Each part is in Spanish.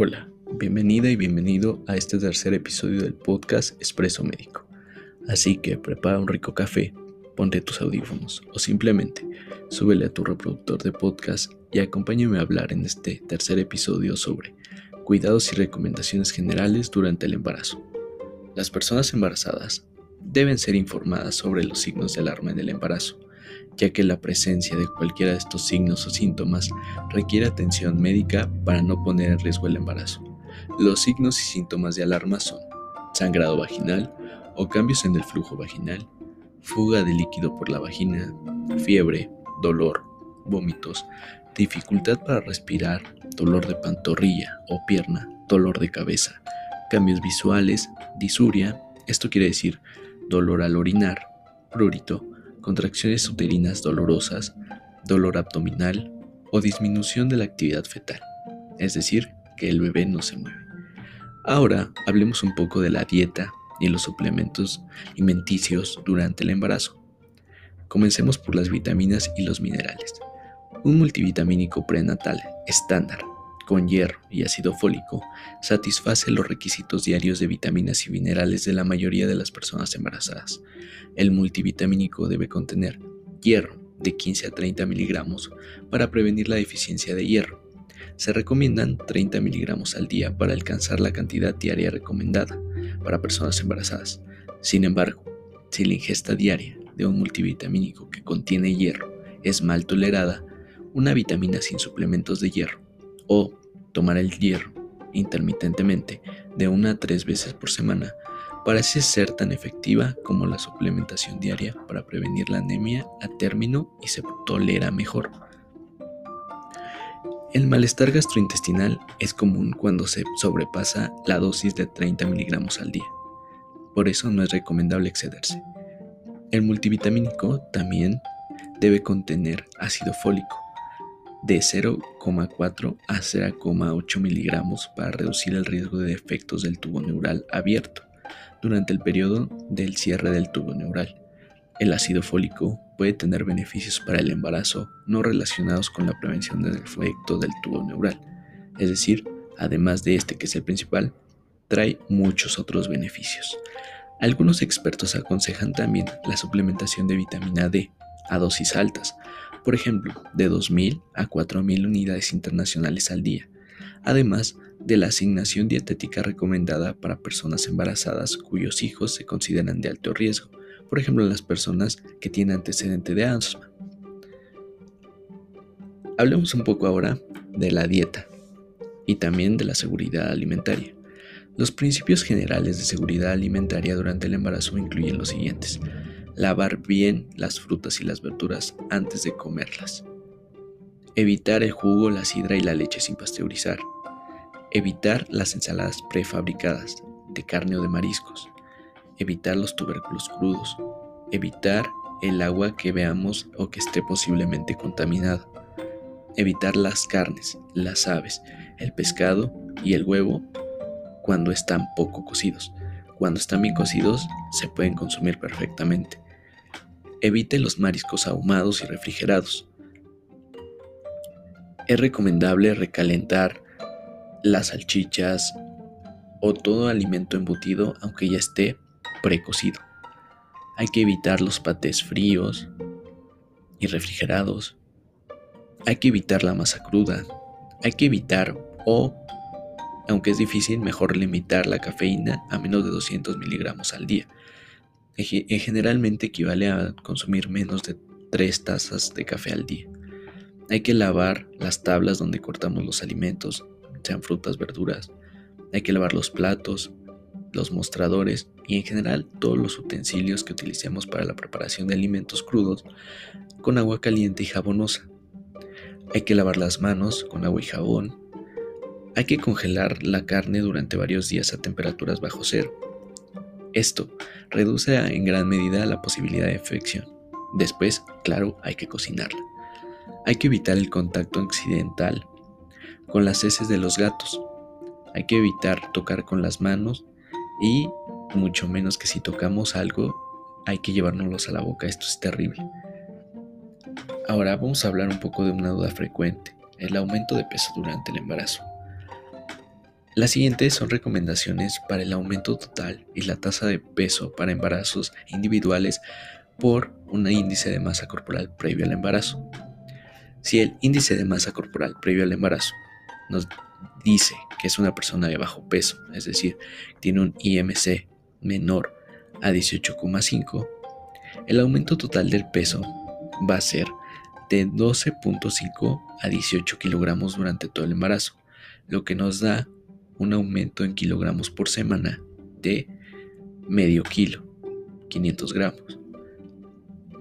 Hola, bienvenida y bienvenido a este tercer episodio del podcast Expreso Médico. Así que prepara un rico café, ponte tus audífonos o simplemente súbele a tu reproductor de podcast y acompáñame a hablar en este tercer episodio sobre cuidados y recomendaciones generales durante el embarazo. Las personas embarazadas deben ser informadas sobre los signos de alarma en el embarazo ya que la presencia de cualquiera de estos signos o síntomas requiere atención médica para no poner en riesgo el embarazo. Los signos y síntomas de alarma son sangrado vaginal o cambios en el flujo vaginal, fuga de líquido por la vagina, fiebre, dolor, vómitos, dificultad para respirar, dolor de pantorrilla o pierna, dolor de cabeza, cambios visuales, disuria, esto quiere decir dolor al orinar, prurito, contracciones uterinas dolorosas, dolor abdominal o disminución de la actividad fetal, es decir, que el bebé no se mueve. Ahora hablemos un poco de la dieta y los suplementos alimenticios durante el embarazo. Comencemos por las vitaminas y los minerales. Un multivitamínico prenatal estándar con hierro y ácido fólico, satisface los requisitos diarios de vitaminas y minerales de la mayoría de las personas embarazadas. El multivitamínico debe contener hierro de 15 a 30 miligramos para prevenir la deficiencia de hierro. Se recomiendan 30 miligramos al día para alcanzar la cantidad diaria recomendada para personas embarazadas. Sin embargo, si la ingesta diaria de un multivitamínico que contiene hierro es mal tolerada, una vitamina sin suplementos de hierro o tomar el hierro intermitentemente de una a tres veces por semana parece ser tan efectiva como la suplementación diaria para prevenir la anemia a término y se tolera mejor. El malestar gastrointestinal es común cuando se sobrepasa la dosis de 30 miligramos al día. Por eso no es recomendable excederse. El multivitamínico también debe contener ácido fólico, de 0,4 a 0,8 miligramos para reducir el riesgo de defectos del tubo neural abierto durante el periodo del cierre del tubo neural. El ácido fólico puede tener beneficios para el embarazo no relacionados con la prevención del defecto del tubo neural, es decir, además de este que es el principal, trae muchos otros beneficios. Algunos expertos aconsejan también la suplementación de vitamina D a dosis altas, por ejemplo, de 2.000 a 4.000 unidades internacionales al día, además de la asignación dietética recomendada para personas embarazadas cuyos hijos se consideran de alto riesgo, por ejemplo las personas que tienen antecedente de asma. Hablemos un poco ahora de la dieta y también de la seguridad alimentaria. Los principios generales de seguridad alimentaria durante el embarazo incluyen los siguientes lavar bien las frutas y las verduras antes de comerlas. Evitar el jugo, la sidra y la leche sin pasteurizar. Evitar las ensaladas prefabricadas de carne o de mariscos. Evitar los tubérculos crudos. Evitar el agua que veamos o que esté posiblemente contaminada. Evitar las carnes, las aves, el pescado y el huevo cuando están poco cocidos. Cuando están bien cocidos se pueden consumir perfectamente. Evite los mariscos ahumados y refrigerados. Es recomendable recalentar las salchichas o todo alimento embutido aunque ya esté precocido. Hay que evitar los patés fríos y refrigerados. Hay que evitar la masa cruda. Hay que evitar o, aunque es difícil, mejor limitar la cafeína a menos de 200 miligramos al día generalmente equivale a consumir menos de 3 tazas de café al día. Hay que lavar las tablas donde cortamos los alimentos, sean frutas, verduras. Hay que lavar los platos, los mostradores y en general todos los utensilios que utilicemos para la preparación de alimentos crudos con agua caliente y jabonosa. Hay que lavar las manos con agua y jabón. Hay que congelar la carne durante varios días a temperaturas bajo cero esto reduce en gran medida la posibilidad de infección. Después, claro, hay que cocinarla. Hay que evitar el contacto accidental con las heces de los gatos. Hay que evitar tocar con las manos y mucho menos que si tocamos algo hay que llevárnoslos a la boca. Esto es terrible. Ahora vamos a hablar un poco de una duda frecuente, el aumento de peso durante el embarazo. Las siguientes son recomendaciones para el aumento total y la tasa de peso para embarazos individuales por un índice de masa corporal previo al embarazo. Si el índice de masa corporal previo al embarazo nos dice que es una persona de bajo peso, es decir, tiene un IMC menor a 18,5, el aumento total del peso va a ser de 12.5 a 18 kilogramos durante todo el embarazo, lo que nos da un aumento en kilogramos por semana de medio kilo, 500 gramos.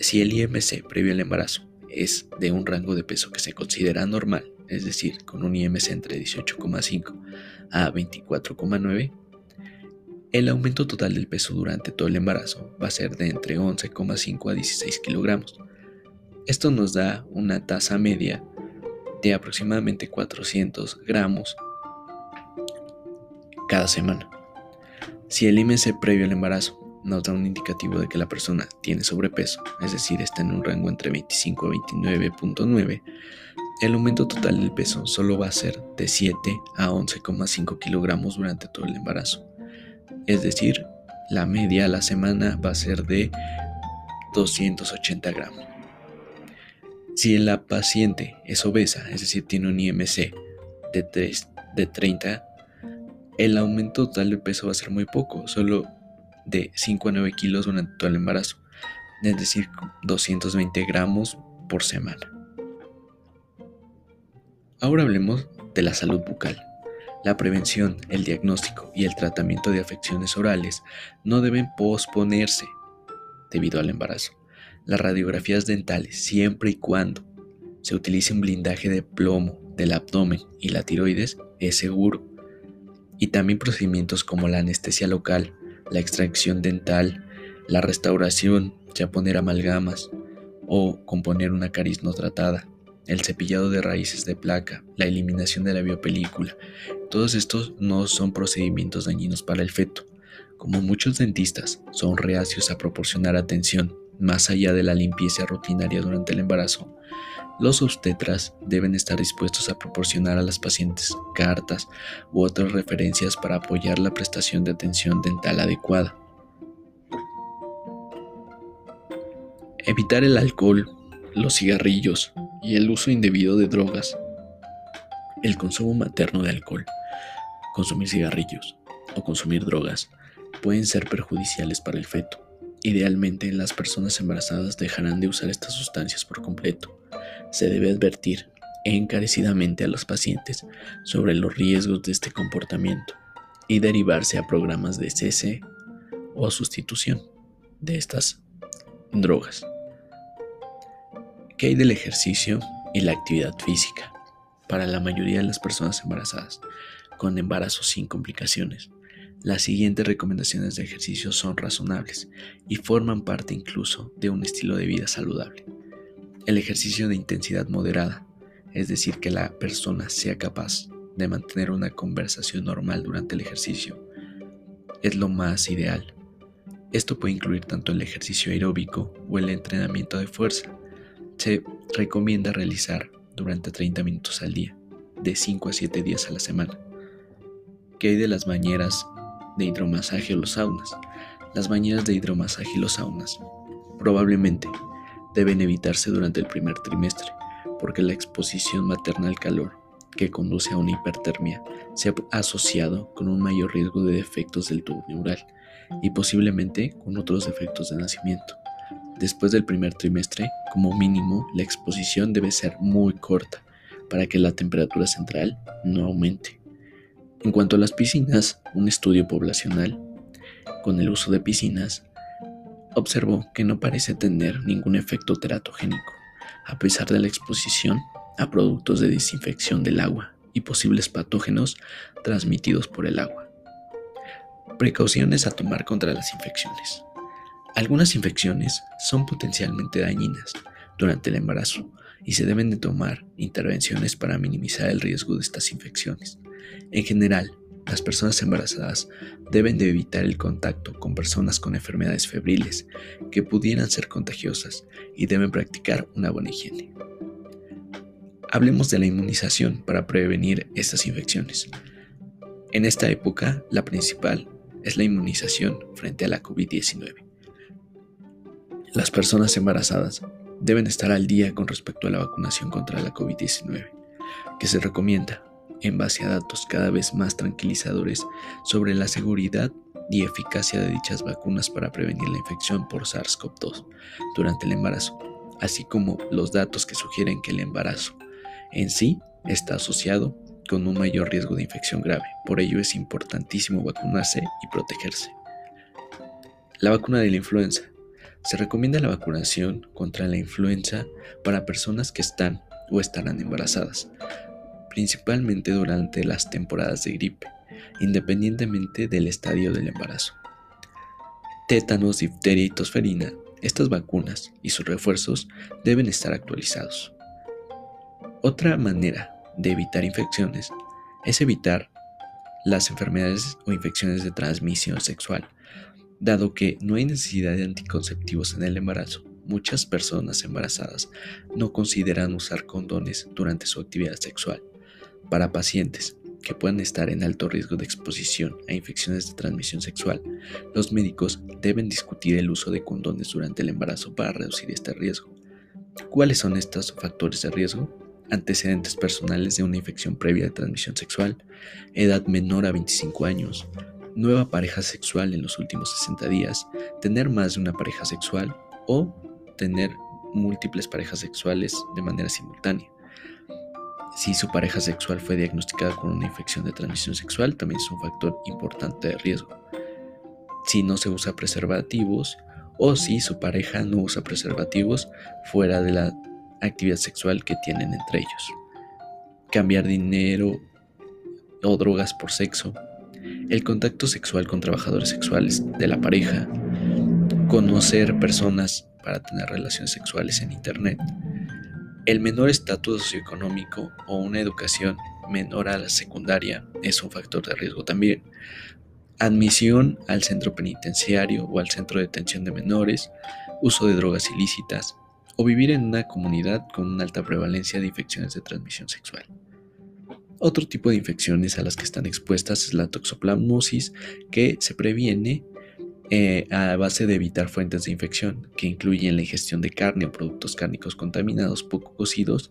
Si el IMC previo al embarazo es de un rango de peso que se considera normal, es decir, con un IMC entre 18,5 a 24,9, el aumento total del peso durante todo el embarazo va a ser de entre 11,5 a 16 kilogramos. Esto nos da una tasa media de aproximadamente 400 gramos cada semana. Si el IMC previo al embarazo nos da un indicativo de que la persona tiene sobrepeso, es decir, está en un rango entre 25 a 29.9, el aumento total del peso solo va a ser de 7 a 11,5 kilogramos durante todo el embarazo. Es decir, la media a la semana va a ser de 280 gramos. Si la paciente es obesa, es decir, tiene un IMC de, 3, de 30, el aumento total de peso va a ser muy poco, solo de 5 a 9 kilos durante todo el embarazo, es decir, 220 gramos por semana. Ahora hablemos de la salud bucal. La prevención, el diagnóstico y el tratamiento de afecciones orales no deben posponerse debido al embarazo. Las radiografías dentales, siempre y cuando se utilice un blindaje de plomo del abdomen y la tiroides, es seguro. Y también procedimientos como la anestesia local, la extracción dental, la restauración, ya poner amalgamas o componer una caries no tratada, el cepillado de raíces de placa, la eliminación de la biopelícula. Todos estos no son procedimientos dañinos para el feto. Como muchos dentistas son reacios a proporcionar atención más allá de la limpieza rutinaria durante el embarazo, los obstetras deben estar dispuestos a proporcionar a las pacientes cartas u otras referencias para apoyar la prestación de atención dental adecuada. Evitar el alcohol, los cigarrillos, y el uso indebido de drogas, el consumo materno de alcohol, consumir cigarrillos o consumir drogas pueden ser perjudiciales para el feto. Idealmente, las personas embarazadas dejarán de usar estas sustancias por completo. Se debe advertir encarecidamente a los pacientes sobre los riesgos de este comportamiento y derivarse a programas de cese o sustitución de estas drogas. ¿Qué hay del ejercicio y la actividad física? Para la mayoría de las personas embarazadas, con embarazo sin complicaciones, las siguientes recomendaciones de ejercicio son razonables y forman parte incluso de un estilo de vida saludable. El ejercicio de intensidad moderada, es decir, que la persona sea capaz de mantener una conversación normal durante el ejercicio, es lo más ideal. Esto puede incluir tanto el ejercicio aeróbico o el entrenamiento de fuerza, se recomienda realizar durante 30 minutos al día, de 5 a 7 días a la semana. ¿Qué hay de las bañeras de hidromasaje o los saunas? Las bañeras de hidromasaje y los saunas probablemente deben evitarse durante el primer trimestre, porque la exposición materna al calor, que conduce a una hipertermia, se ha asociado con un mayor riesgo de defectos del tubo neural y posiblemente con otros defectos de nacimiento. Después del primer trimestre, como mínimo, la exposición debe ser muy corta para que la temperatura central no aumente. En cuanto a las piscinas, un estudio poblacional con el uso de piscinas observó que no parece tener ningún efecto teratogénico, a pesar de la exposición a productos de desinfección del agua y posibles patógenos transmitidos por el agua. Precauciones a tomar contra las infecciones. Algunas infecciones son potencialmente dañinas durante el embarazo y se deben de tomar intervenciones para minimizar el riesgo de estas infecciones. En general, las personas embarazadas deben de evitar el contacto con personas con enfermedades febriles que pudieran ser contagiosas y deben practicar una buena higiene. Hablemos de la inmunización para prevenir estas infecciones. En esta época, la principal es la inmunización frente a la COVID-19. Las personas embarazadas deben estar al día con respecto a la vacunación contra la COVID-19, que se recomienda en base a datos cada vez más tranquilizadores sobre la seguridad y eficacia de dichas vacunas para prevenir la infección por SARS-CoV-2 durante el embarazo, así como los datos que sugieren que el embarazo en sí está asociado con un mayor riesgo de infección grave. Por ello es importantísimo vacunarse y protegerse. La vacuna de la influenza. Se recomienda la vacunación contra la influenza para personas que están o estarán embarazadas, principalmente durante las temporadas de gripe, independientemente del estadio del embarazo. Tétanos, difteria y tosferina, estas vacunas y sus refuerzos deben estar actualizados. Otra manera de evitar infecciones es evitar las enfermedades o infecciones de transmisión sexual, dado que no hay necesidad de anticonceptivos en el embarazo muchas personas embarazadas no consideran usar condones durante su actividad sexual. Para pacientes que puedan estar en alto riesgo de exposición a infecciones de transmisión sexual, los médicos deben discutir el uso de condones durante el embarazo para reducir este riesgo. ¿Cuáles son estos factores de riesgo? Antecedentes personales de una infección previa de transmisión sexual, edad menor a 25 años, nueva pareja sexual en los últimos 60 días, tener más de una pareja sexual o tener múltiples parejas sexuales de manera simultánea. Si su pareja sexual fue diagnosticada con una infección de transmisión sexual, también es un factor importante de riesgo. Si no se usa preservativos o si su pareja no usa preservativos fuera de la actividad sexual que tienen entre ellos. Cambiar dinero o drogas por sexo. El contacto sexual con trabajadores sexuales de la pareja. Conocer personas para tener relaciones sexuales en Internet el menor estatus socioeconómico o una educación menor a la secundaria es un factor de riesgo también. Admisión al centro penitenciario o al centro de detención de menores, uso de drogas ilícitas o vivir en una comunidad con una alta prevalencia de infecciones de transmisión sexual. Otro tipo de infecciones a las que están expuestas es la toxoplasmosis, que se previene eh, a base de evitar fuentes de infección, que incluyen la ingestión de carne o productos cárnicos contaminados poco cocidos,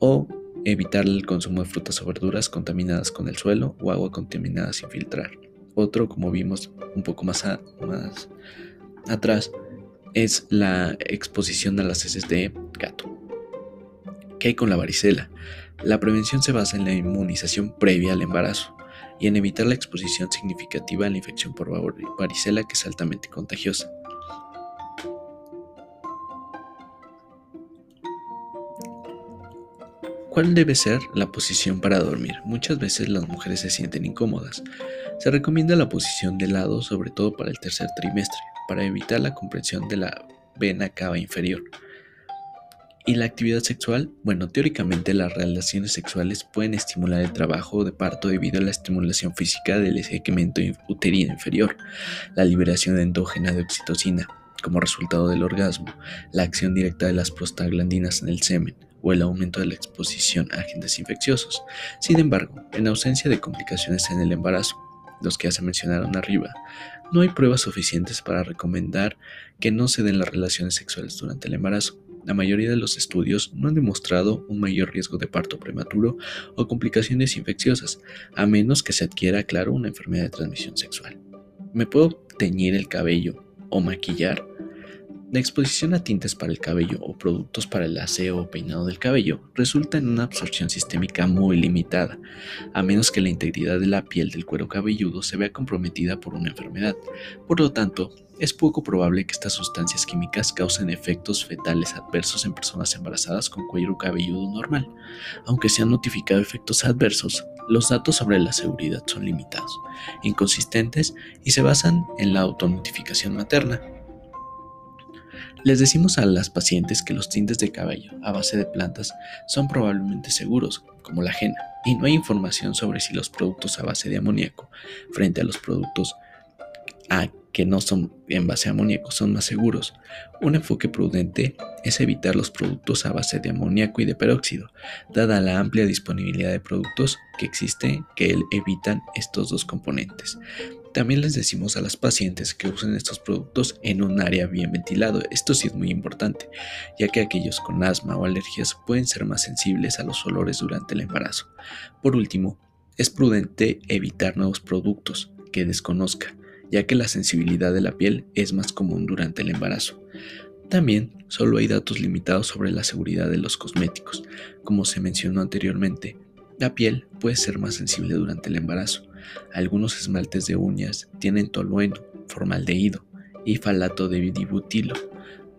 o evitar el consumo de frutas o verduras contaminadas con el suelo o agua contaminada sin filtrar. Otro, como vimos un poco más, más atrás, es la exposición a las heces de gato. ¿Qué hay con la varicela? La prevención se basa en la inmunización previa al embarazo y en evitar la exposición significativa a la infección por varicela que es altamente contagiosa. ¿Cuál debe ser la posición para dormir? Muchas veces las mujeres se sienten incómodas. Se recomienda la posición de lado, sobre todo para el tercer trimestre, para evitar la compresión de la vena cava inferior. ¿Y la actividad sexual? Bueno, teóricamente las relaciones sexuales pueden estimular el trabajo de parto debido a la estimulación física del segmento uterino inferior, la liberación endógena de oxitocina como resultado del orgasmo, la acción directa de las prostaglandinas en el semen o el aumento de la exposición a agentes infecciosos. Sin embargo, en ausencia de complicaciones en el embarazo, los que ya se mencionaron arriba, no hay pruebas suficientes para recomendar que no se den las relaciones sexuales durante el embarazo. La mayoría de los estudios no han demostrado un mayor riesgo de parto prematuro o complicaciones infecciosas, a menos que se adquiera, claro, una enfermedad de transmisión sexual. ¿Me puedo teñir el cabello o maquillar? La exposición a tintes para el cabello o productos para el aseo o peinado del cabello resulta en una absorción sistémica muy limitada, a menos que la integridad de la piel del cuero cabelludo se vea comprometida por una enfermedad. Por lo tanto, es poco probable que estas sustancias químicas causen efectos fetales adversos en personas embarazadas con cuero cabelludo normal. Aunque se han notificado efectos adversos, los datos sobre la seguridad son limitados, inconsistentes y se basan en la autonotificación materna. Les decimos a las pacientes que los tintes de cabello a base de plantas son probablemente seguros, como la ajena, y no hay información sobre si los productos a base de amoníaco frente a los productos que no son en base a amoníaco son más seguros. Un enfoque prudente es evitar los productos a base de amoníaco y de peróxido, dada la amplia disponibilidad de productos que existen que evitan estos dos componentes. También les decimos a las pacientes que usen estos productos en un área bien ventilado. Esto sí es muy importante, ya que aquellos con asma o alergias pueden ser más sensibles a los olores durante el embarazo. Por último, es prudente evitar nuevos productos que desconozca, ya que la sensibilidad de la piel es más común durante el embarazo. También solo hay datos limitados sobre la seguridad de los cosméticos. Como se mencionó anteriormente, la piel puede ser más sensible durante el embarazo. Algunos esmaltes de uñas tienen tolueno, formaldehído y falato de dibutilo.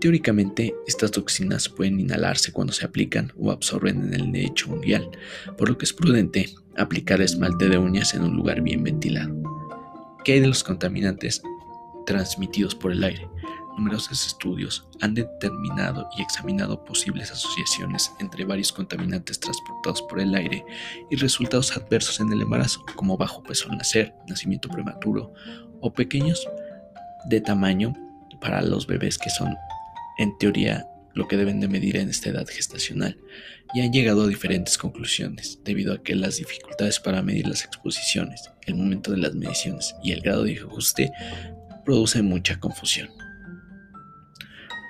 Teóricamente, estas toxinas pueden inhalarse cuando se aplican o absorben en el lecho unguial, por lo que es prudente aplicar esmalte de uñas en un lugar bien ventilado. ¿Qué hay de los contaminantes transmitidos por el aire? Numerosos estudios han determinado y examinado posibles asociaciones entre varios contaminantes transportados por el aire y resultados adversos en el embarazo, como bajo peso al nacer, nacimiento prematuro o pequeños de tamaño para los bebés que son en teoría lo que deben de medir en esta edad gestacional y han llegado a diferentes conclusiones debido a que las dificultades para medir las exposiciones, el momento de las mediciones y el grado de ajuste producen mucha confusión.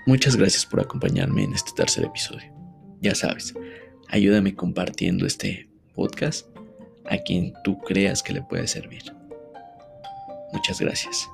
Muchas gracias por acompañarme en este tercer episodio. Ya sabes, ayúdame compartiendo este podcast a quien tú creas que le puede servir. Muchas gracias.